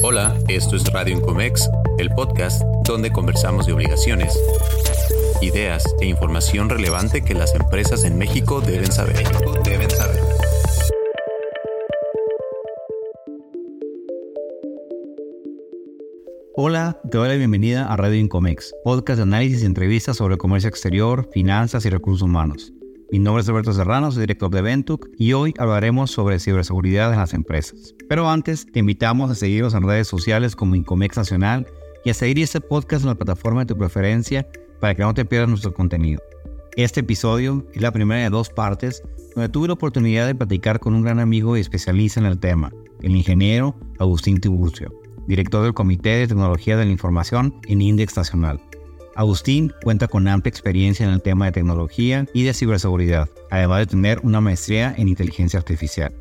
Hola, esto es Radio Incomex, el podcast donde conversamos de obligaciones, ideas e información relevante que las empresas en México deben saber. Hola, te doy la bienvenida a Radio Incomex, podcast de análisis y entrevistas sobre comercio exterior, finanzas y recursos humanos. Mi nombre es Roberto Serrano, soy director de Ventuc y hoy hablaremos sobre ciberseguridad en las empresas. Pero antes, te invitamos a seguirnos en redes sociales como Incomex Nacional y a seguir este podcast en la plataforma de tu preferencia para que no te pierdas nuestro contenido. Este episodio es la primera de dos partes donde tuve la oportunidad de platicar con un gran amigo y especialista en el tema, el ingeniero Agustín Tiburcio, director del Comité de Tecnología de la Información en Index Nacional. Agustín cuenta con amplia experiencia en el tema de tecnología y de ciberseguridad, además de tener una maestría en inteligencia artificial.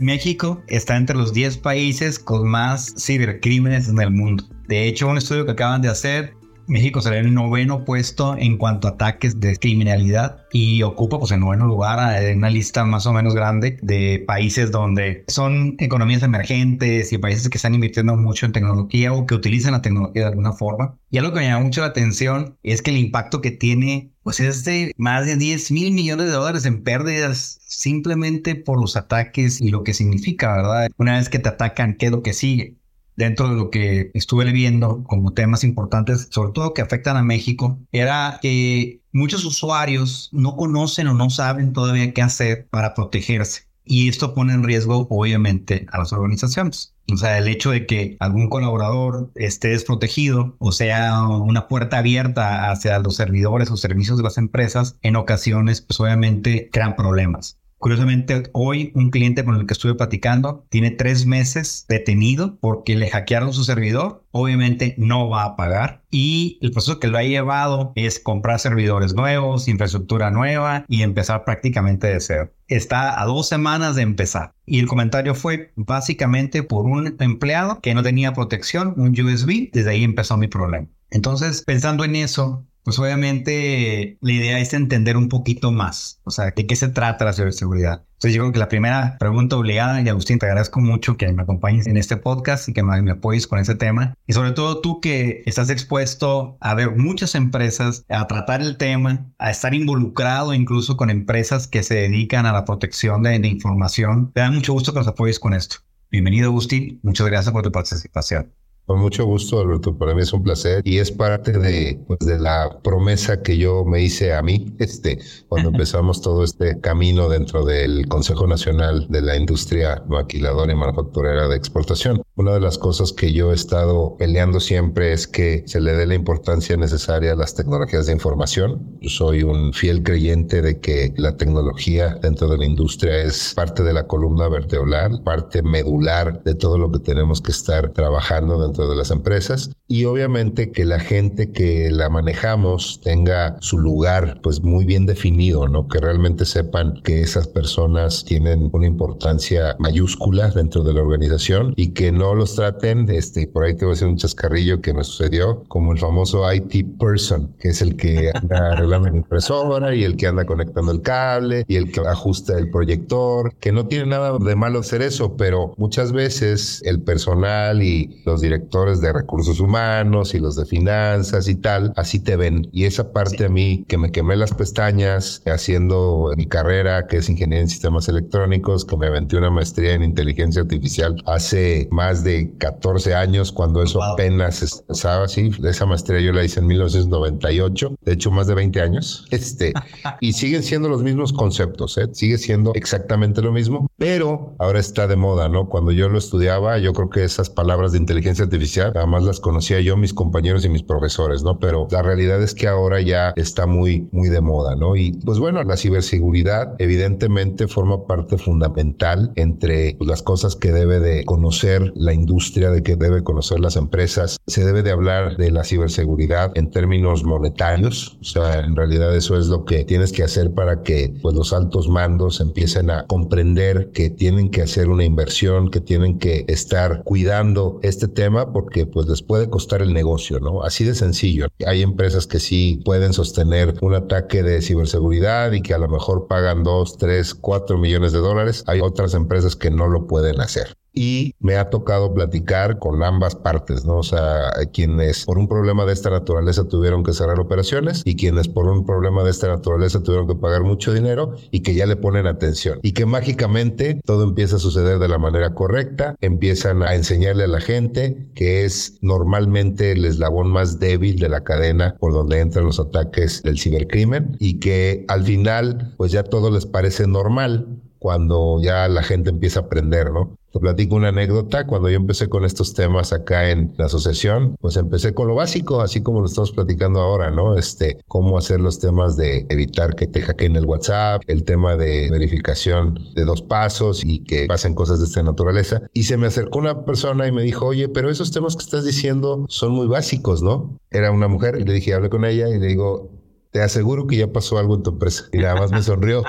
México está entre los 10 países con más cibercrímenes en el mundo. De hecho, un estudio que acaban de hacer México será el noveno puesto en cuanto a ataques de criminalidad y ocupa pues el noveno lugar en una lista más o menos grande de países donde son economías emergentes y países que están invirtiendo mucho en tecnología o que utilizan la tecnología de alguna forma. Y algo que me llama mucho la atención es que el impacto que tiene pues es de más de 10 mil millones de dólares en pérdidas simplemente por los ataques y lo que significa, ¿verdad? Una vez que te atacan, ¿qué es lo que sigue? Dentro de lo que estuve viendo como temas importantes, sobre todo que afectan a México, era que muchos usuarios no conocen o no saben todavía qué hacer para protegerse. Y esto pone en riesgo, obviamente, a las organizaciones. O sea, el hecho de que algún colaborador esté desprotegido o sea una puerta abierta hacia los servidores o servicios de las empresas, en ocasiones, pues obviamente crean problemas. Curiosamente, hoy un cliente con el que estuve platicando tiene tres meses detenido porque le hackearon su servidor. Obviamente no va a pagar y el proceso que lo ha llevado es comprar servidores nuevos, infraestructura nueva y empezar prácticamente de cero. Está a dos semanas de empezar. Y el comentario fue básicamente por un empleado que no tenía protección, un USB. Desde ahí empezó mi problema. Entonces, pensando en eso, pues obviamente la idea es entender un poquito más, o sea, de qué se trata la ciberseguridad. Entonces yo creo que la primera pregunta obligada, y Agustín, te agradezco mucho que me acompañes en este podcast y que me, me apoyes con ese tema. Y sobre todo tú que estás expuesto a ver muchas empresas, a tratar el tema, a estar involucrado incluso con empresas que se dedican a la protección de, de información. Te da mucho gusto que nos apoyes con esto. Bienvenido, Agustín. Muchas gracias por tu participación. Con mucho gusto, Alberto. Para mí es un placer y es parte de, pues, de la promesa que yo me hice a mí este, cuando empezamos todo este camino dentro del Consejo Nacional de la Industria Maquiladora y Manufacturera de Exportación. Una de las cosas que yo he estado peleando siempre es que se le dé la importancia necesaria a las tecnologías de información. Yo soy un fiel creyente de que la tecnología dentro de la industria es parte de la columna vertebral, parte medular de todo lo que tenemos que estar trabajando dentro de las empresas y obviamente que la gente que la manejamos tenga su lugar pues muy bien definido, ¿no? Que realmente sepan que esas personas tienen una importancia mayúscula dentro de la organización y que no los traten, este, por ahí te voy a decir un chascarrillo que me sucedió, como el famoso IT person, que es el que anda arreglando la impresora y el que anda conectando el cable y el que ajusta el proyector, que no tiene nada de malo hacer eso, pero muchas veces el personal y los directores de recursos humanos y los de finanzas y tal, así te ven. Y esa parte a mí que me quemé las pestañas haciendo mi carrera, que es ingeniería en sistemas electrónicos, que me aventé una maestría en inteligencia artificial hace más de 14 años, cuando eso apenas estaba así. Esa maestría yo la hice en 1998, de hecho más de 20 años. Este, y siguen siendo los mismos conceptos, ¿eh? sigue siendo exactamente lo mismo, pero ahora está de moda, ¿no? Cuando yo lo estudiaba, yo creo que esas palabras de inteligencia artificial Además las conocía yo, mis compañeros y mis profesores, ¿no? Pero la realidad es que ahora ya está muy, muy de moda, ¿no? Y pues bueno, la ciberseguridad evidentemente forma parte fundamental entre pues, las cosas que debe de conocer la industria, de que debe conocer las empresas. Se debe de hablar de la ciberseguridad en términos monetarios. O sea, en realidad eso es lo que tienes que hacer para que pues los altos mandos empiecen a comprender que tienen que hacer una inversión, que tienen que estar cuidando este tema porque pues les puede costar el negocio, ¿no? Así de sencillo. Hay empresas que sí pueden sostener un ataque de ciberseguridad y que a lo mejor pagan dos, tres, cuatro millones de dólares. Hay otras empresas que no lo pueden hacer. Y me ha tocado platicar con ambas partes, ¿no? O sea, quienes por un problema de esta naturaleza tuvieron que cerrar operaciones y quienes por un problema de esta naturaleza tuvieron que pagar mucho dinero y que ya le ponen atención y que mágicamente todo empieza a suceder de la manera correcta, empiezan a enseñarle a la gente que es normalmente el eslabón más débil de la cadena por donde entran los ataques del cibercrimen y que al final pues ya todo les parece normal cuando ya la gente empieza a aprender, ¿no? Te platico una anécdota. Cuando yo empecé con estos temas acá en la asociación, pues empecé con lo básico, así como lo estamos platicando ahora, ¿no? Este, cómo hacer los temas de evitar que te hackeen el WhatsApp, el tema de verificación de dos pasos y que pasen cosas de esta naturaleza. Y se me acercó una persona y me dijo, oye, pero esos temas que estás diciendo son muy básicos, ¿no? Era una mujer y le dije, hablé con ella y le digo, te aseguro que ya pasó algo en tu empresa. Y nada más me sonrió.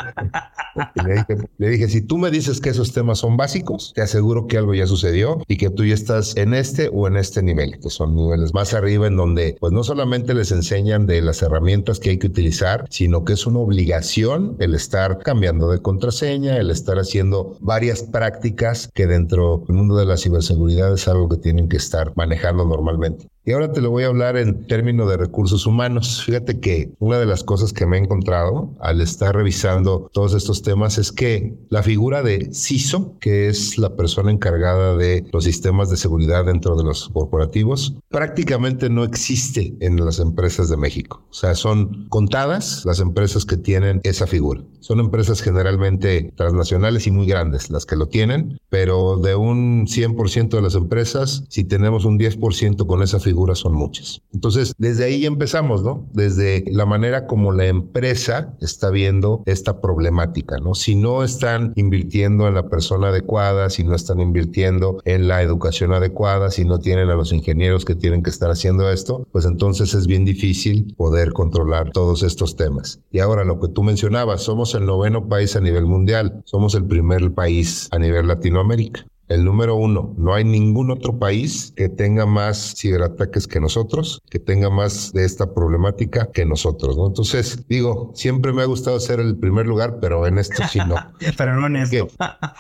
le, dije, si tú me dices que esos temas son básicos, te aseguro que algo ya sucedió y que tú ya estás en este o en este nivel, que son niveles más arriba en donde pues no solamente les enseñan de las herramientas que hay que utilizar, sino que es una obligación el estar cambiando de contraseña, el estar haciendo varias prácticas que dentro del mundo de la ciberseguridad es algo que tienen que estar manejando normalmente. Y ahora te lo voy a hablar en términos de recursos humanos. Fíjate que una de las cosas que me he encontrado al estar revisando todos estos temas es que la figura de CISO, que es la persona encargada de los sistemas de seguridad dentro de los corporativos, prácticamente no existe en las empresas de México. O sea, son contadas las empresas que tienen esa figura. Son empresas generalmente transnacionales y muy grandes las que lo tienen, pero de un 100% de las empresas, si tenemos un 10% con esa figura, figuras son muchas. Entonces, desde ahí empezamos, ¿no? Desde la manera como la empresa está viendo esta problemática, ¿no? Si no están invirtiendo en la persona adecuada, si no están invirtiendo en la educación adecuada, si no tienen a los ingenieros que tienen que estar haciendo esto, pues entonces es bien difícil poder controlar todos estos temas. Y ahora lo que tú mencionabas, somos el noveno país a nivel mundial, somos el primer país a nivel Latinoamérica. El número uno, no hay ningún otro país que tenga más ciberataques que nosotros, que tenga más de esta problemática que nosotros, ¿no? Entonces, digo, siempre me ha gustado ser el primer lugar, pero en esto sí no. pero no en esto.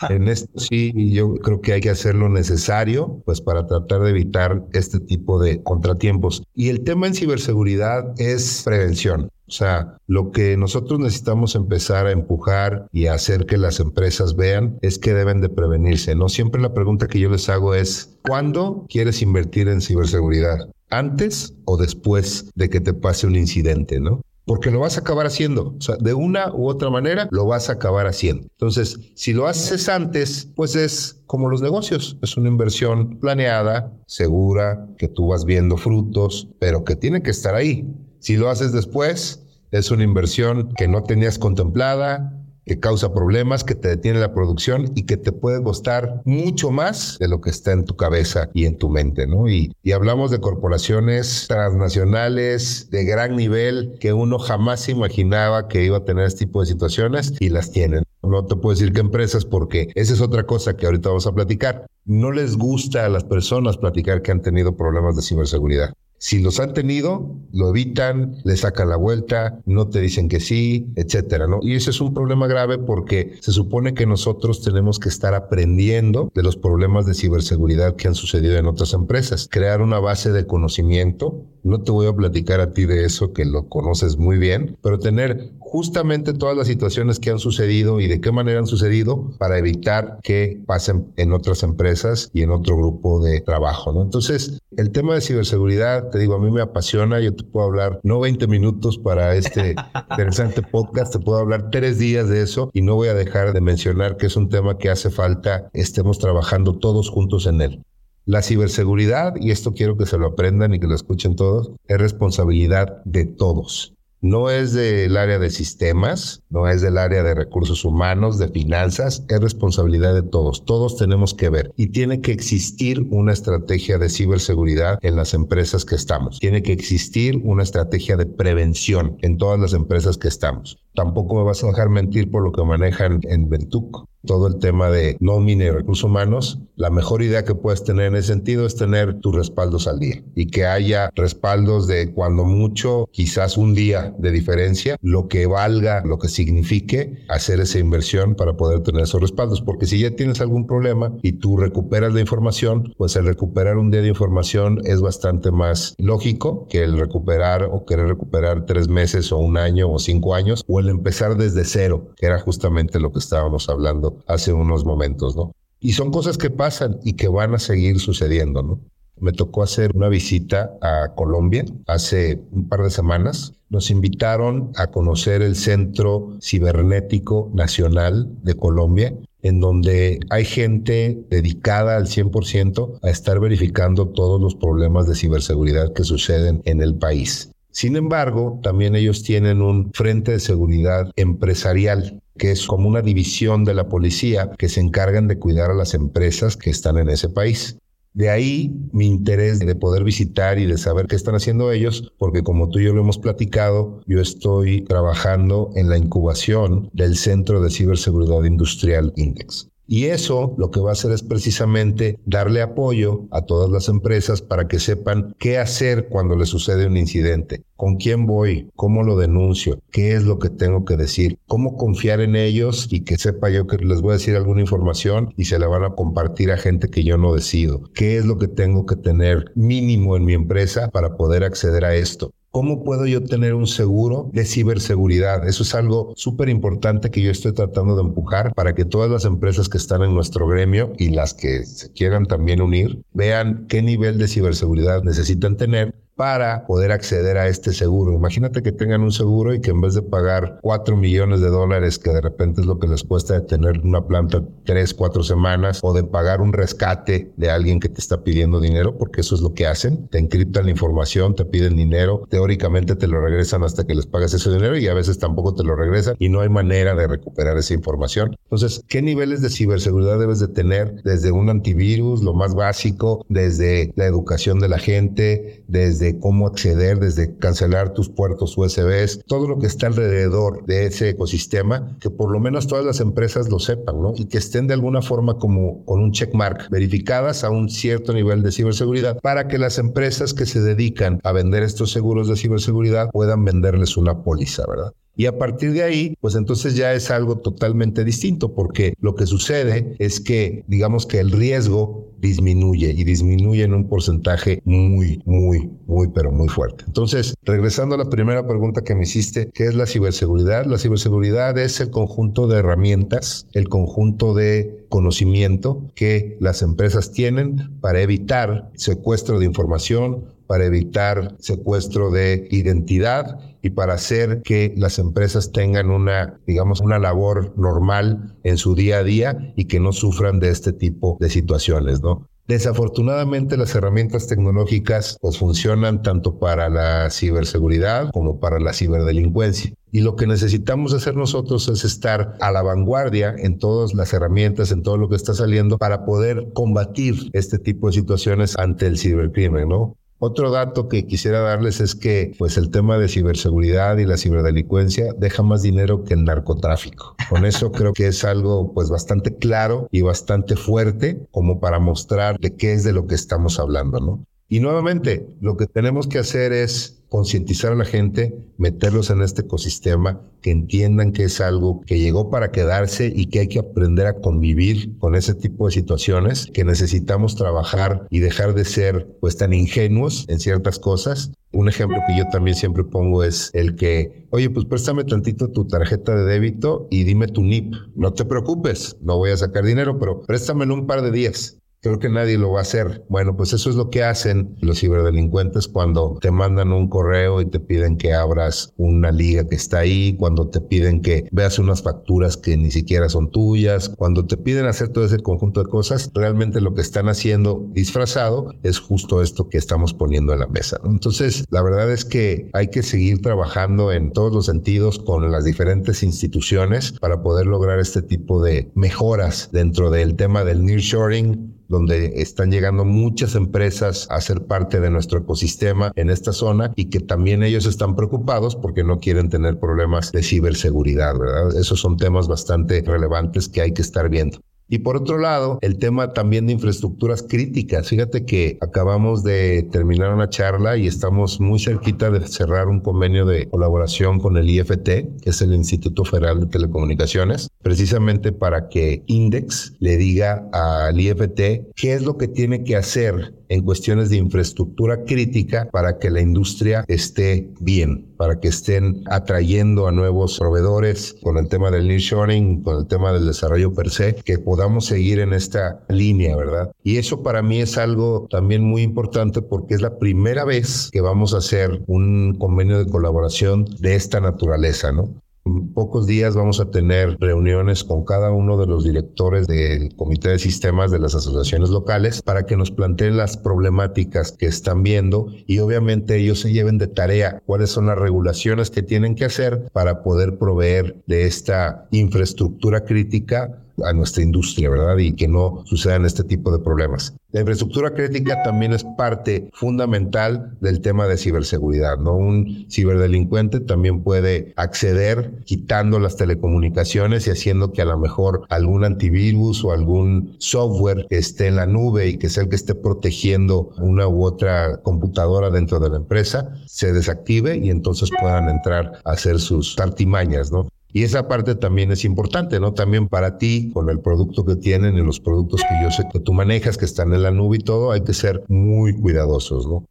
en esto sí, yo creo que hay que hacer lo necesario, pues para tratar de evitar este tipo de contratiempos. Y el tema en ciberseguridad es prevención. O sea, lo que nosotros necesitamos empezar a empujar y hacer que las empresas vean es que deben de prevenirse. No siempre la pregunta que yo les hago es, ¿cuándo quieres invertir en ciberseguridad? ¿Antes o después de que te pase un incidente, no? porque lo vas a acabar haciendo. O sea, de una u otra manera lo vas a acabar haciendo. Entonces, si lo haces antes, pues es como los negocios. Es una inversión planeada, segura, que tú vas viendo frutos, pero que tiene que estar ahí. Si lo haces después, es una inversión que no tenías contemplada, que causa problemas, que te detiene la producción y que te puede costar mucho más de lo que está en tu cabeza y en tu mente, ¿no? Y, y hablamos de corporaciones transnacionales de gran nivel que uno jamás imaginaba que iba a tener este tipo de situaciones y las tienen. No te puedo decir qué empresas porque esa es otra cosa que ahorita vamos a platicar. No les gusta a las personas platicar que han tenido problemas de ciberseguridad. Si los han tenido, lo evitan, le sacan la vuelta, no te dicen que sí, etcétera, ¿no? Y ese es un problema grave porque se supone que nosotros tenemos que estar aprendiendo de los problemas de ciberseguridad que han sucedido en otras empresas, crear una base de conocimiento. No te voy a platicar a ti de eso que lo conoces muy bien, pero tener justamente todas las situaciones que han sucedido y de qué manera han sucedido para evitar que pasen en otras empresas y en otro grupo de trabajo, ¿no? Entonces, el tema de ciberseguridad, te digo, a mí me apasiona, yo te puedo hablar no 20 minutos para este interesante podcast, te puedo hablar tres días de eso y no voy a dejar de mencionar que es un tema que hace falta estemos trabajando todos juntos en él. La ciberseguridad, y esto quiero que se lo aprendan y que lo escuchen todos, es responsabilidad de todos no es del área de sistemas, no es del área de recursos humanos, de finanzas, es responsabilidad de todos. Todos tenemos que ver y tiene que existir una estrategia de ciberseguridad en las empresas que estamos. Tiene que existir una estrategia de prevención en todas las empresas que estamos. Tampoco me vas a dejar mentir por lo que manejan en Ventuc. Todo el tema de nómina y recursos humanos, la mejor idea que puedes tener en ese sentido es tener tus respaldos al día y que haya respaldos de cuando mucho, quizás un día de diferencia, lo que valga, lo que signifique hacer esa inversión para poder tener esos respaldos. Porque si ya tienes algún problema y tú recuperas la información, pues el recuperar un día de información es bastante más lógico que el recuperar o querer recuperar tres meses o un año o cinco años o el empezar desde cero, que era justamente lo que estábamos hablando hace unos momentos, ¿no? Y son cosas que pasan y que van a seguir sucediendo, ¿no? Me tocó hacer una visita a Colombia hace un par de semanas. Nos invitaron a conocer el Centro Cibernético Nacional de Colombia, en donde hay gente dedicada al 100% a estar verificando todos los problemas de ciberseguridad que suceden en el país. Sin embargo, también ellos tienen un frente de seguridad empresarial que es como una división de la policía que se encargan de cuidar a las empresas que están en ese país. De ahí mi interés de poder visitar y de saber qué están haciendo ellos, porque como tú y yo lo hemos platicado, yo estoy trabajando en la incubación del Centro de Ciberseguridad Industrial Index. Y eso lo que va a hacer es precisamente darle apoyo a todas las empresas para que sepan qué hacer cuando les sucede un incidente, con quién voy, cómo lo denuncio, qué es lo que tengo que decir, cómo confiar en ellos y que sepa yo que les voy a decir alguna información y se la van a compartir a gente que yo no decido, qué es lo que tengo que tener mínimo en mi empresa para poder acceder a esto. ¿Cómo puedo yo tener un seguro de ciberseguridad? Eso es algo súper importante que yo estoy tratando de empujar para que todas las empresas que están en nuestro gremio y las que se quieran también unir vean qué nivel de ciberseguridad necesitan tener para poder acceder a este seguro. Imagínate que tengan un seguro y que en vez de pagar 4 millones de dólares, que de repente es lo que les cuesta tener una planta 3, 4 semanas, o de pagar un rescate de alguien que te está pidiendo dinero, porque eso es lo que hacen. Te encriptan la información, te piden dinero, teóricamente te lo regresan hasta que les pagas ese dinero y a veces tampoco te lo regresan y no hay manera de recuperar esa información. Entonces, ¿qué niveles de ciberseguridad debes de tener? Desde un antivirus, lo más básico, desde la educación de la gente, desde de cómo acceder, desde cancelar tus puertos USBs, todo lo que está alrededor de ese ecosistema, que por lo menos todas las empresas lo sepan, ¿no? Y que estén de alguna forma como con un checkmark, verificadas a un cierto nivel de ciberseguridad, para que las empresas que se dedican a vender estos seguros de ciberseguridad puedan venderles una póliza, ¿verdad? Y a partir de ahí, pues entonces ya es algo totalmente distinto, porque lo que sucede es que, digamos que el riesgo disminuye y disminuye en un porcentaje muy, muy, muy, pero muy fuerte. Entonces, regresando a la primera pregunta que me hiciste, ¿qué es la ciberseguridad? La ciberseguridad es el conjunto de herramientas, el conjunto de conocimiento que las empresas tienen para evitar secuestro de información, para evitar secuestro de identidad y para hacer que las empresas tengan una, digamos, una labor normal en su día a día y que no sufran de este tipo de situaciones, ¿no? Desafortunadamente las herramientas tecnológicas pues funcionan tanto para la ciberseguridad como para la ciberdelincuencia. Y lo que necesitamos hacer nosotros es estar a la vanguardia en todas las herramientas, en todo lo que está saliendo para poder combatir este tipo de situaciones ante el cibercrimen, ¿no? Otro dato que quisiera darles es que pues el tema de ciberseguridad y la ciberdelincuencia deja más dinero que el narcotráfico. Con eso creo que es algo pues bastante claro y bastante fuerte como para mostrar de qué es de lo que estamos hablando, ¿no? Y nuevamente, lo que tenemos que hacer es concientizar a la gente, meterlos en este ecosistema, que entiendan que es algo que llegó para quedarse y que hay que aprender a convivir con ese tipo de situaciones, que necesitamos trabajar y dejar de ser pues tan ingenuos en ciertas cosas. Un ejemplo que yo también siempre pongo es el que, oye, pues préstame tantito tu tarjeta de débito y dime tu NIP. No te preocupes, no voy a sacar dinero, pero préstamelo un par de días. Creo que nadie lo va a hacer. Bueno, pues eso es lo que hacen los ciberdelincuentes cuando te mandan un correo y te piden que abras una liga que está ahí, cuando te piden que veas unas facturas que ni siquiera son tuyas, cuando te piden hacer todo ese conjunto de cosas, realmente lo que están haciendo disfrazado es justo esto que estamos poniendo en la mesa. Entonces, la verdad es que hay que seguir trabajando en todos los sentidos con las diferentes instituciones para poder lograr este tipo de mejoras dentro del tema del nearshoring donde están llegando muchas empresas a ser parte de nuestro ecosistema en esta zona y que también ellos están preocupados porque no quieren tener problemas de ciberseguridad, ¿verdad? Esos son temas bastante relevantes que hay que estar viendo. Y por otro lado, el tema también de infraestructuras críticas. Fíjate que acabamos de terminar una charla y estamos muy cerquita de cerrar un convenio de colaboración con el IFT, que es el Instituto Federal de Telecomunicaciones, precisamente para que Index le diga al IFT qué es lo que tiene que hacer en cuestiones de infraestructura crítica para que la industria esté bien, para que estén atrayendo a nuevos proveedores con el tema del nearshoring, con el tema del desarrollo per se, que podamos seguir en esta línea, ¿verdad? Y eso para mí es algo también muy importante porque es la primera vez que vamos a hacer un convenio de colaboración de esta naturaleza, ¿no? En pocos días vamos a tener reuniones con cada uno de los directores del comité de sistemas de las asociaciones locales para que nos planteen las problemáticas que están viendo y obviamente ellos se lleven de tarea cuáles son las regulaciones que tienen que hacer para poder proveer de esta infraestructura crítica a nuestra industria, ¿verdad? Y que no sucedan este tipo de problemas. La infraestructura crítica también es parte fundamental del tema de ciberseguridad, ¿no? Un ciberdelincuente también puede acceder quitando las telecomunicaciones y haciendo que a lo mejor algún antivirus o algún software que esté en la nube y que sea el que esté protegiendo una u otra computadora dentro de la empresa se desactive y entonces puedan entrar a hacer sus artimañas, ¿no? Y esa parte también es importante, ¿no? También para ti, con el producto que tienen y los productos que yo sé que tú manejas, que están en la nube y todo, hay que ser muy cuidadosos, ¿no?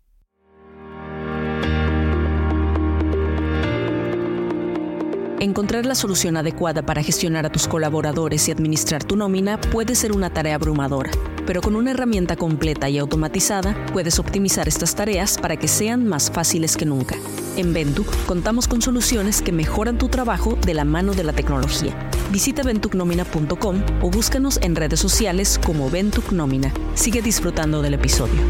Encontrar la solución adecuada para gestionar a tus colaboradores y administrar tu nómina puede ser una tarea abrumadora, pero con una herramienta completa y automatizada puedes optimizar estas tareas para que sean más fáciles que nunca. En Ventuc contamos con soluciones que mejoran tu trabajo de la mano de la tecnología. Visita ventucnomina.com o búscanos en redes sociales como Ventuc Nómina. Sigue disfrutando del episodio.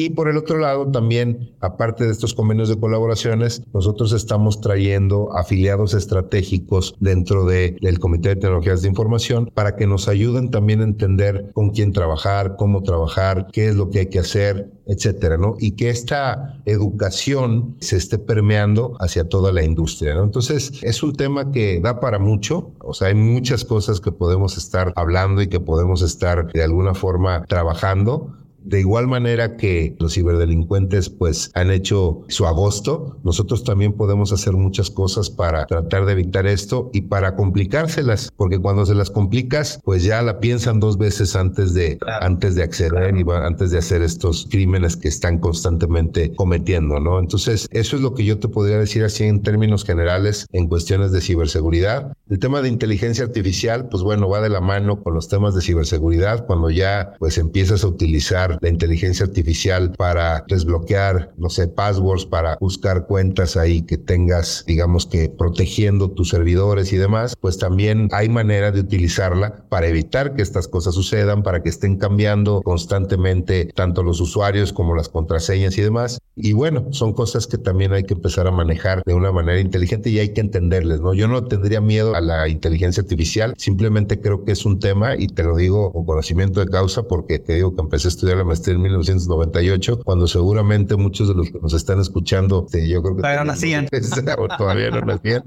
Y por el otro lado, también, aparte de estos convenios de colaboraciones, nosotros estamos trayendo afiliados estratégicos dentro del Comité de Tecnologías de Información para que nos ayuden también a entender con quién trabajar, cómo trabajar, qué es lo que hay que hacer, etcétera, ¿no? Y que esta educación se esté permeando hacia toda la industria, ¿no? Entonces, es un tema que da para mucho, o sea, hay muchas cosas que podemos estar hablando y que podemos estar de alguna forma trabajando de igual manera que los ciberdelincuentes pues han hecho su agosto, nosotros también podemos hacer muchas cosas para tratar de evitar esto y para complicárselas, porque cuando se las complicas, pues ya la piensan dos veces antes de antes de acceder y antes de hacer estos crímenes que están constantemente cometiendo, ¿no? Entonces, eso es lo que yo te podría decir así en términos generales en cuestiones de ciberseguridad. El tema de inteligencia artificial, pues bueno, va de la mano con los temas de ciberseguridad cuando ya pues empiezas a utilizar la inteligencia artificial para desbloquear, no sé, passwords, para buscar cuentas ahí que tengas, digamos que protegiendo tus servidores y demás, pues también hay manera de utilizarla para evitar que estas cosas sucedan, para que estén cambiando constantemente tanto los usuarios como las contraseñas y demás. Y bueno, son cosas que también hay que empezar a manejar de una manera inteligente y hay que entenderles, ¿no? Yo no tendría miedo a la inteligencia artificial, simplemente creo que es un tema y te lo digo con conocimiento de causa porque te digo que empecé a estudiar la maestría en 1998, cuando seguramente muchos de los que nos están escuchando, este, yo creo que todavía no nacían. todavía no nacían.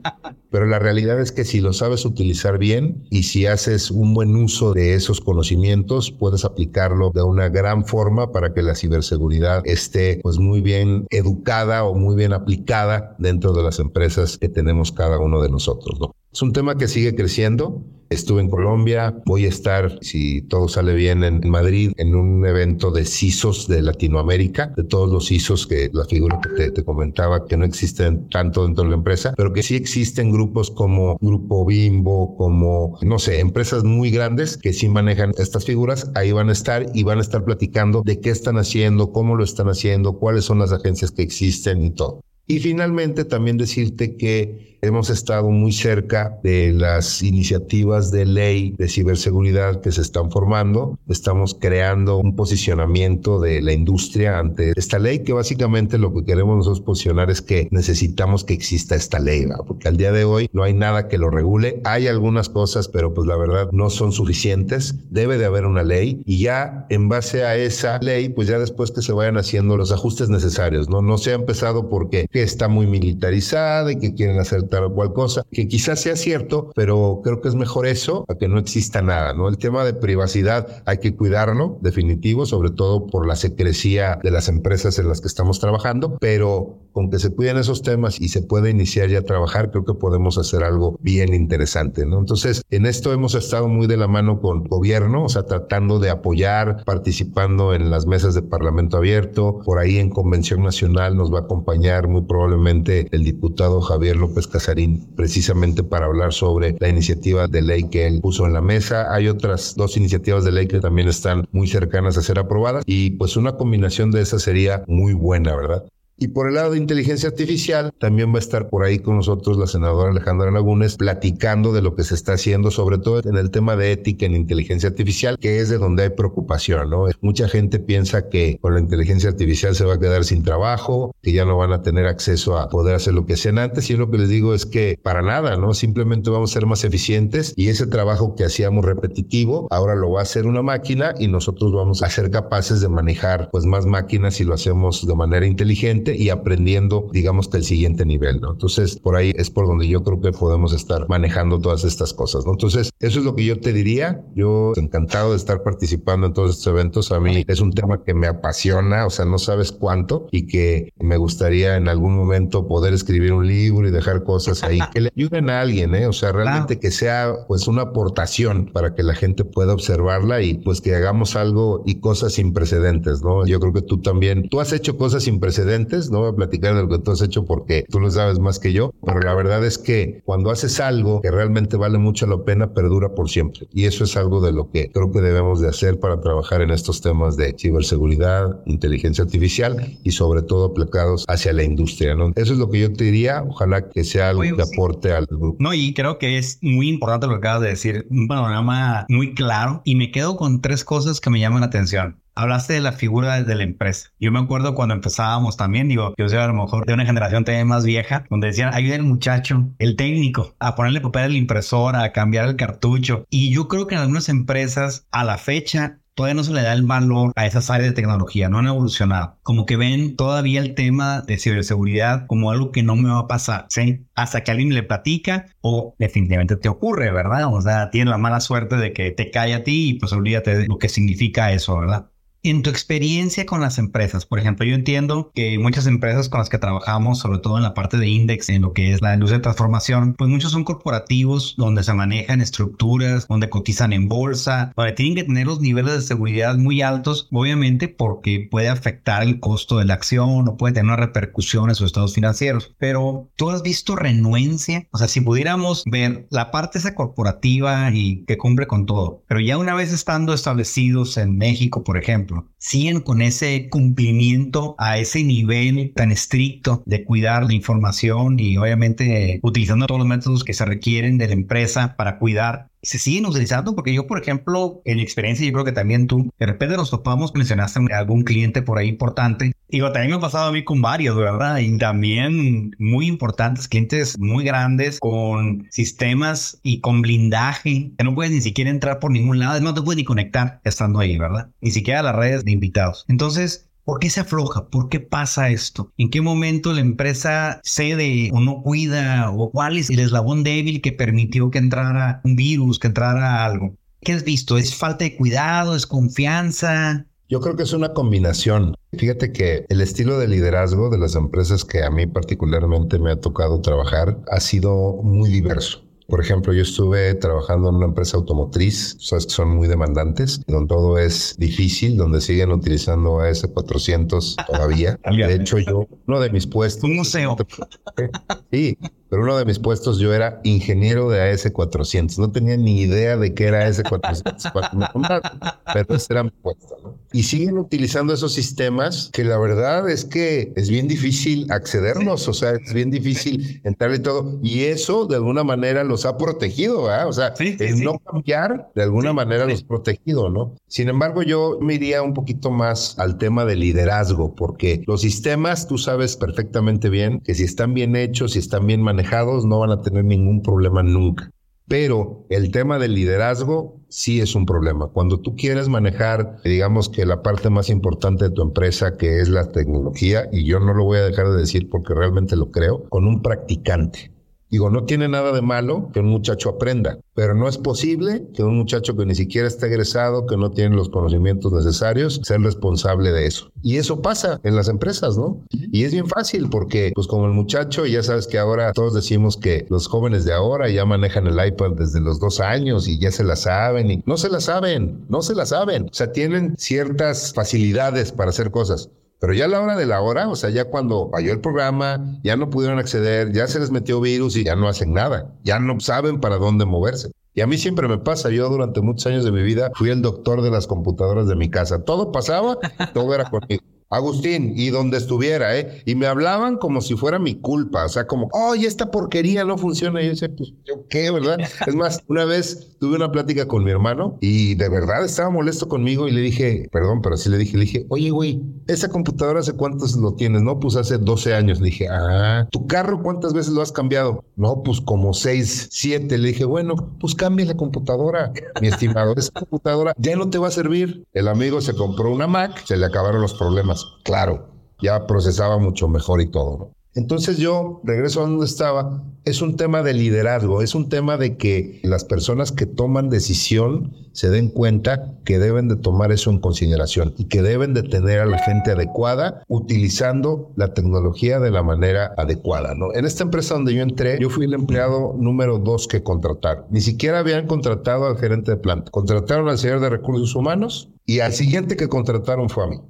Pero la realidad es que si lo sabes utilizar bien y si haces un buen uso de esos conocimientos, puedes aplicarlo de una gran forma para que la ciberseguridad esté pues muy bien educada o muy bien aplicada dentro de las empresas que tenemos cada uno de nosotros. ¿no? Es un tema que sigue creciendo. Estuve en Colombia, voy a estar, si todo sale bien, en Madrid, en un evento de CISOs de Latinoamérica, de todos los CISOs que la figura que te, comentaba, que no existen tanto dentro de la empresa, pero que sí existen grupos como Grupo Bimbo, como, no sé, empresas muy grandes que sí manejan estas figuras, ahí van a estar y van a estar platicando de qué están haciendo, cómo lo están haciendo, cuáles son las agencias que existen y todo. Y finalmente también decirte que hemos estado muy cerca de las iniciativas de ley de ciberseguridad que se están formando. Estamos creando un posicionamiento de la industria ante esta ley, que básicamente lo que queremos nosotros posicionar es que necesitamos que exista esta ley, porque al día de hoy no hay nada que lo regule. Hay algunas cosas, pero pues la verdad no son suficientes. Debe de haber una ley y ya en base a esa ley, pues ya después que se vayan haciendo los ajustes necesarios, ¿no? No se ha empezado porque está muy militarizada y que quieren hacer tal o cual cosa, que quizás sea cierto, pero creo que es mejor eso a que no exista nada, ¿no? El tema de privacidad hay que cuidarlo, definitivo, sobre todo por la secrecía de las empresas en las que estamos trabajando, pero con que se cuiden esos temas y se puede iniciar ya a trabajar, creo que podemos hacer algo bien interesante, ¿no? Entonces, en esto hemos estado muy de la mano con gobierno, o sea, tratando de apoyar, participando en las mesas de Parlamento abierto, por ahí en Convención Nacional nos va a acompañar muy probablemente el diputado Javier López Precisamente para hablar sobre la iniciativa de ley que él puso en la mesa. Hay otras dos iniciativas de ley que también están muy cercanas a ser aprobadas y pues una combinación de esas sería muy buena, ¿verdad? Y por el lado de inteligencia artificial, también va a estar por ahí con nosotros la senadora Alejandra Lagunes platicando de lo que se está haciendo, sobre todo en el tema de ética en inteligencia artificial, que es de donde hay preocupación, ¿no? Mucha gente piensa que con la inteligencia artificial se va a quedar sin trabajo, que ya no van a tener acceso a poder hacer lo que hacían antes. Y lo que les digo es que para nada, ¿no? Simplemente vamos a ser más eficientes y ese trabajo que hacíamos repetitivo, ahora lo va a hacer una máquina y nosotros vamos a ser capaces de manejar pues más máquinas si lo hacemos de manera inteligente y aprendiendo, digamos, que el siguiente nivel, ¿no? Entonces, por ahí es por donde yo creo que podemos estar manejando todas estas cosas, ¿no? Entonces, eso es lo que yo te diría. Yo encantado de estar participando en todos estos eventos. A mí es un tema que me apasiona, o sea, no sabes cuánto y que me gustaría en algún momento poder escribir un libro y dejar cosas ahí que le ayuden a alguien, ¿eh? O sea, realmente que sea pues una aportación para que la gente pueda observarla y pues que hagamos algo y cosas sin precedentes, ¿no? Yo creo que tú también, tú has hecho cosas sin precedentes no voy a platicar de lo que tú has hecho porque tú lo sabes más que yo, pero la verdad es que cuando haces algo que realmente vale mucho la pena, perdura por siempre. Y eso es algo de lo que creo que debemos de hacer para trabajar en estos temas de ciberseguridad, inteligencia artificial y sobre todo aplicados hacia la industria, ¿no? Eso es lo que yo te diría. Ojalá que sea algo que aporte al grupo. No, y creo que es muy importante lo que acabas de decir. Un panorama muy claro y me quedo con tres cosas que me llaman la atención. Hablaste de la figura de la empresa. Yo me acuerdo cuando empezábamos también, digo, yo soy a lo mejor de una generación también más vieja, donde decían, ayuda el muchacho, el técnico, a ponerle papel a la impresora, a cambiar el cartucho. Y yo creo que en algunas empresas, a la fecha, todavía no se le da el valor a esas áreas de tecnología, no han evolucionado. Como que ven todavía el tema de ciberseguridad como algo que no me va a pasar, ¿sí? Hasta que alguien le platica o definitivamente te ocurre, ¿verdad? O sea, tienes la mala suerte de que te cae a ti y pues olvídate de lo que significa eso, ¿verdad? En tu experiencia con las empresas, por ejemplo, yo entiendo que muchas empresas con las que trabajamos, sobre todo en la parte de index, en lo que es la industria de transformación, pues muchos son corporativos donde se manejan estructuras, donde cotizan en bolsa, donde tienen que tener los niveles de seguridad muy altos, obviamente porque puede afectar el costo de la acción o puede tener una repercusión en sus estados financieros. Pero tú has visto renuencia, o sea, si pudiéramos ver la parte esa corporativa y que cumple con todo, pero ya una vez estando establecidos en México, por ejemplo, siguen con ese cumplimiento a ese nivel tan estricto de cuidar la información y obviamente utilizando todos los métodos que se requieren de la empresa para cuidar se siguen utilizando porque yo, por ejemplo, en mi experiencia, yo creo que también tú, de repente nos topamos, mencionaste a algún cliente por ahí importante. Digo, también me ha pasado a mí con varios, ¿verdad? Y también muy importantes, clientes muy grandes con sistemas y con blindaje, que no puedes ni siquiera entrar por ningún lado, no te puedes ni conectar estando ahí, ¿verdad? Ni siquiera las redes de invitados. Entonces, ¿Por qué se afloja? ¿Por qué pasa esto? ¿En qué momento la empresa cede o no cuida? ¿O cuál es el eslabón débil que permitió que entrara un virus, que entrara algo? ¿Qué has visto? ¿Es falta de cuidado? ¿Es confianza? Yo creo que es una combinación. Fíjate que el estilo de liderazgo de las empresas que a mí particularmente me ha tocado trabajar ha sido muy diverso. Por ejemplo, yo estuve trabajando en una empresa automotriz, sabes que son muy demandantes, donde todo es difícil, donde siguen utilizando AS400 todavía. De hecho, yo, uno de mis puestos... Un museo. Sí, pero uno de mis puestos yo era ingeniero de AS400. No tenía ni idea de qué era AS400 pero ese era mi puesto. ¿no? Y siguen utilizando esos sistemas que la verdad es que es bien difícil accedernos, o sea, es bien difícil entrar y todo. Y eso de alguna manera los ha protegido, ¿verdad? O sea, el no cambiar de alguna manera los ha protegido, ¿no? Sin embargo, yo me iría un poquito más al tema de liderazgo, porque los sistemas, tú sabes perfectamente bien que si están bien hechos, si están bien manejados, no van a tener ningún problema nunca. Pero el tema del liderazgo sí es un problema. Cuando tú quieres manejar, digamos que la parte más importante de tu empresa, que es la tecnología, y yo no lo voy a dejar de decir porque realmente lo creo, con un practicante. Digo, no tiene nada de malo que un muchacho aprenda, pero no es posible que un muchacho que ni siquiera está egresado, que no tiene los conocimientos necesarios, sea el responsable de eso. Y eso pasa en las empresas, ¿no? Y es bien fácil porque, pues como el muchacho, ya sabes que ahora todos decimos que los jóvenes de ahora ya manejan el iPad desde los dos años y ya se la saben y no se la saben, no se la saben. O sea, tienen ciertas facilidades para hacer cosas pero ya a la hora de la hora, o sea, ya cuando falló el programa, ya no pudieron acceder, ya se les metió virus y ya no hacen nada, ya no saben para dónde moverse. Y a mí siempre me pasa, yo durante muchos años de mi vida fui el doctor de las computadoras de mi casa. Todo pasaba, todo era conmigo. Agustín, y donde estuviera, ¿eh? Y me hablaban como si fuera mi culpa, o sea, como, oye, esta porquería no funciona. Y yo decía, pues, ¿yo qué, verdad? es más, una vez tuve una plática con mi hermano y de verdad estaba molesto conmigo y le dije, perdón, pero así le dije, le dije, oye, güey, esa computadora hace cuántos lo tienes, ¿no? Pues hace 12 años. Le dije, ah, ¿tu carro cuántas veces lo has cambiado? No, pues como 6, 7. Le dije, bueno, pues cambia la computadora, mi estimado. Esa computadora ya no te va a servir. El amigo se compró una Mac, se le acabaron los problemas claro, ya procesaba mucho mejor y todo. Entonces yo regreso a donde estaba, es un tema de liderazgo, es un tema de que las personas que toman decisión se den cuenta que deben de tomar eso en consideración y que deben de tener a la gente adecuada utilizando la tecnología de la manera adecuada. ¿no? En esta empresa donde yo entré, yo fui el empleado número dos que contrataron. Ni siquiera habían contratado al gerente de planta. Contrataron al señor de recursos humanos y al siguiente que contrataron fue a mí.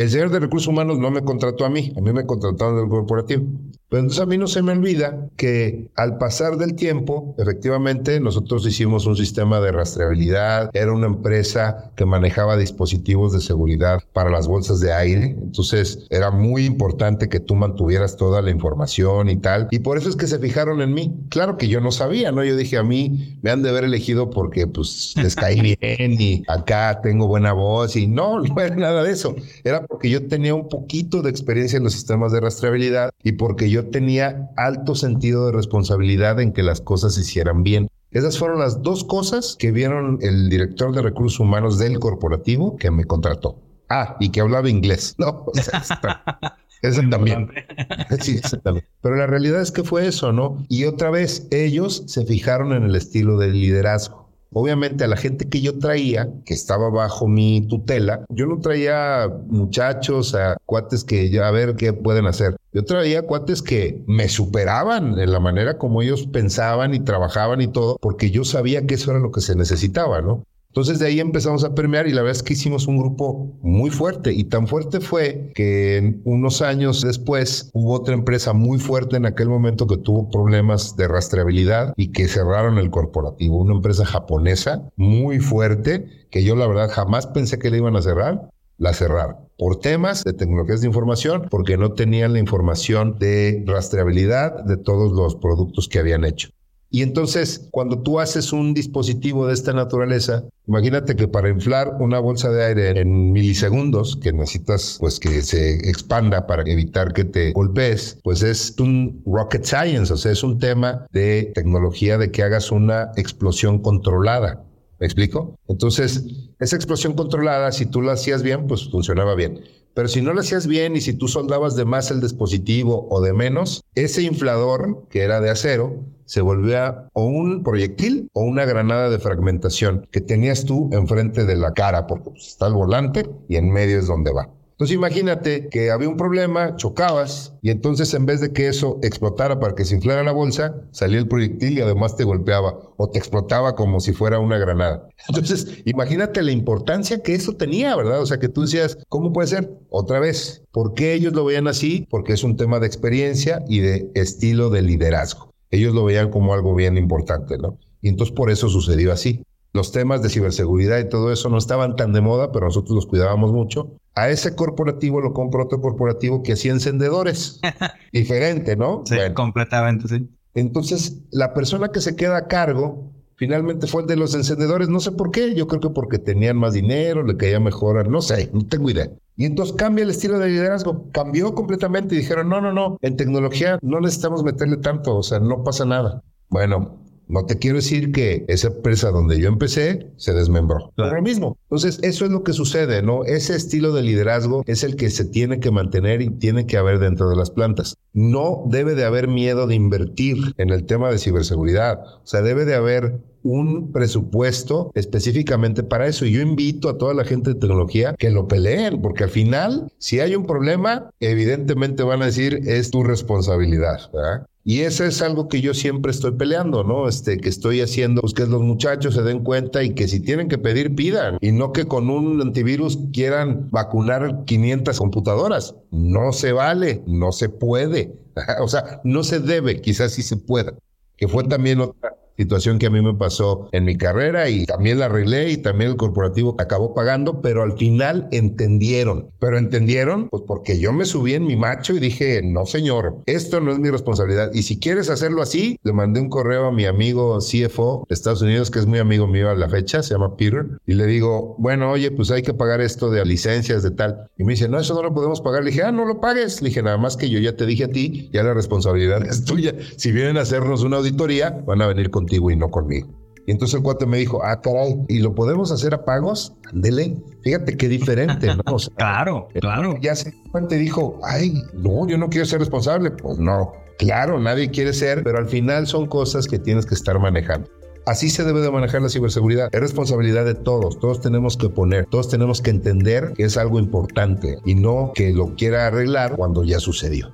El señor de recursos humanos no me contrató a mí, a mí me contrataron del corporativo. Pero entonces a mí no se me olvida que al pasar del tiempo, efectivamente, nosotros hicimos un sistema de rastreabilidad, era una empresa que manejaba dispositivos de seguridad para las bolsas de aire, entonces era muy importante que tú mantuvieras toda la información y tal, y por eso es que se fijaron en mí. Claro que yo no sabía, ¿no? Yo dije, a mí me han de haber elegido porque pues les caí bien y acá tengo buena voz y no, no era nada de eso, era porque yo tenía un poquito de experiencia en los sistemas de rastreabilidad y porque yo tenía alto sentido de responsabilidad en que las cosas se hicieran bien. Esas fueron las dos cosas que vieron el director de recursos humanos del corporativo que me contrató. Ah, y que hablaba inglés. No, ese también. Sí, también. Pero la realidad es que fue eso, ¿no? Y otra vez, ellos se fijaron en el estilo de liderazgo. Obviamente a la gente que yo traía, que estaba bajo mi tutela, yo no traía muchachos, a cuates que ya a ver qué pueden hacer. Yo traía cuates que me superaban en la manera como ellos pensaban y trabajaban y todo, porque yo sabía que eso era lo que se necesitaba, ¿no? Entonces de ahí empezamos a permear y la verdad es que hicimos un grupo muy fuerte. Y tan fuerte fue que unos años después hubo otra empresa muy fuerte en aquel momento que tuvo problemas de rastreabilidad y que cerraron el corporativo, una empresa japonesa muy fuerte que yo la verdad jamás pensé que le iban a cerrar, la cerraron. Por temas de tecnologías de información, porque no tenían la información de rastreabilidad de todos los productos que habían hecho. Y entonces, cuando tú haces un dispositivo de esta naturaleza, imagínate que para inflar una bolsa de aire en milisegundos, que necesitas pues que se expanda para evitar que te golpees, pues es un rocket science, o sea, es un tema de tecnología de que hagas una explosión controlada. ¿Me explico? Entonces, esa explosión controlada, si tú la hacías bien, pues funcionaba bien. Pero si no lo hacías bien y si tú soldabas de más el dispositivo o de menos, ese inflador, que era de acero, se volvía o un proyectil o una granada de fragmentación que tenías tú enfrente de la cara, porque pues, está el volante y en medio es donde va. Entonces imagínate que había un problema, chocabas y entonces en vez de que eso explotara para que se inflara la bolsa, salía el proyectil y además te golpeaba o te explotaba como si fuera una granada. Entonces imagínate la importancia que eso tenía, ¿verdad? O sea que tú decías, ¿cómo puede ser? Otra vez, ¿por qué ellos lo veían así? Porque es un tema de experiencia y de estilo de liderazgo. Ellos lo veían como algo bien importante, ¿no? Y entonces por eso sucedió así. Los temas de ciberseguridad y todo eso no estaban tan de moda, pero nosotros los cuidábamos mucho. A ese corporativo lo compró otro corporativo que hacía encendedores. Diferente, ¿no? Sí, completamente, sí. Entonces, la persona que se queda a cargo finalmente fue el de los encendedores. No sé por qué. Yo creo que porque tenían más dinero, le caía mejor. No sé, no tengo idea. Y entonces cambia el estilo de liderazgo. Cambió completamente y dijeron, no, no, no, en tecnología no necesitamos meterle tanto, o sea, no pasa nada. Bueno, no te quiero decir que esa empresa donde yo empecé se desmembró. Por lo mismo. Entonces, eso es lo que sucede, ¿no? Ese estilo de liderazgo es el que se tiene que mantener y tiene que haber dentro de las plantas. No debe de haber miedo de invertir en el tema de ciberseguridad. O sea, debe de haber un presupuesto específicamente para eso. Y yo invito a toda la gente de tecnología que lo peleen, porque al final, si hay un problema, evidentemente van a decir es tu responsabilidad. ¿verdad? Y eso es algo que yo siempre estoy peleando, ¿no? Este, que estoy haciendo, pues que los muchachos se den cuenta y que si tienen que pedir, pidan. Y no que con un antivirus quieran vacunar 500 computadoras. No se vale, no se puede. o sea, no se debe, quizás sí se pueda. Que fue también otra situación que a mí me pasó en mi carrera y también la arreglé y también el corporativo acabó pagando, pero al final entendieron. Pero entendieron, pues porque yo me subí en mi macho y dije, no señor, esto no es mi responsabilidad. Y si quieres hacerlo así, le mandé un correo a mi amigo CFO de Estados Unidos, que es muy amigo mío a la fecha, se llama Peter, y le digo, bueno, oye, pues hay que pagar esto de licencias, de tal. Y me dice, no, eso no lo podemos pagar. Le dije, ah, no lo pagues. Le dije, nada más que yo ya te dije a ti, ya la responsabilidad es tuya. Si vienen a hacernos una auditoría, van a venir con y no conmigo. Y entonces el cuate me dijo, ah, caray, ¿y lo podemos hacer a pagos? Ándele. Fíjate qué diferente, ¿no? claro, claro. Ya se cuenta dijo, ay, no, yo no quiero ser responsable. Pues no, claro, nadie quiere ser, pero al final son cosas que tienes que estar manejando. Así se debe de manejar la ciberseguridad. Es responsabilidad de todos. Todos tenemos que poner, todos tenemos que entender que es algo importante y no que lo quiera arreglar cuando ya sucedió.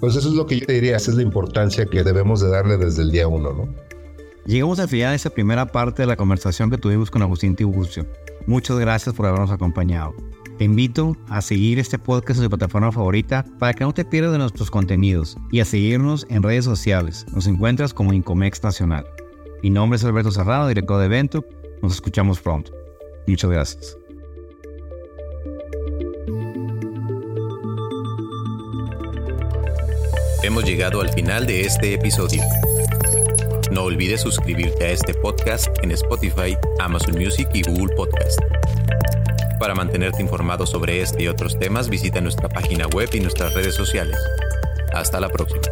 Pues eso es lo que yo te diría, esa es la importancia que debemos de darle desde el día uno, ¿no? Llegamos al final de esta primera parte de la conversación que tuvimos con Agustín Tiburcio. Muchas gracias por habernos acompañado. Te invito a seguir este podcast en tu plataforma favorita para que no te pierdas de nuestros contenidos y a seguirnos en redes sociales. Nos encuentras como Incomex Nacional. Mi nombre es Alberto Serrano, director de evento. Nos escuchamos pronto. Muchas gracias. Hemos llegado al final de este episodio. No olvides suscribirte a este podcast en Spotify, Amazon Music y Google Podcast. Para mantenerte informado sobre este y otros temas, visita nuestra página web y nuestras redes sociales. Hasta la próxima.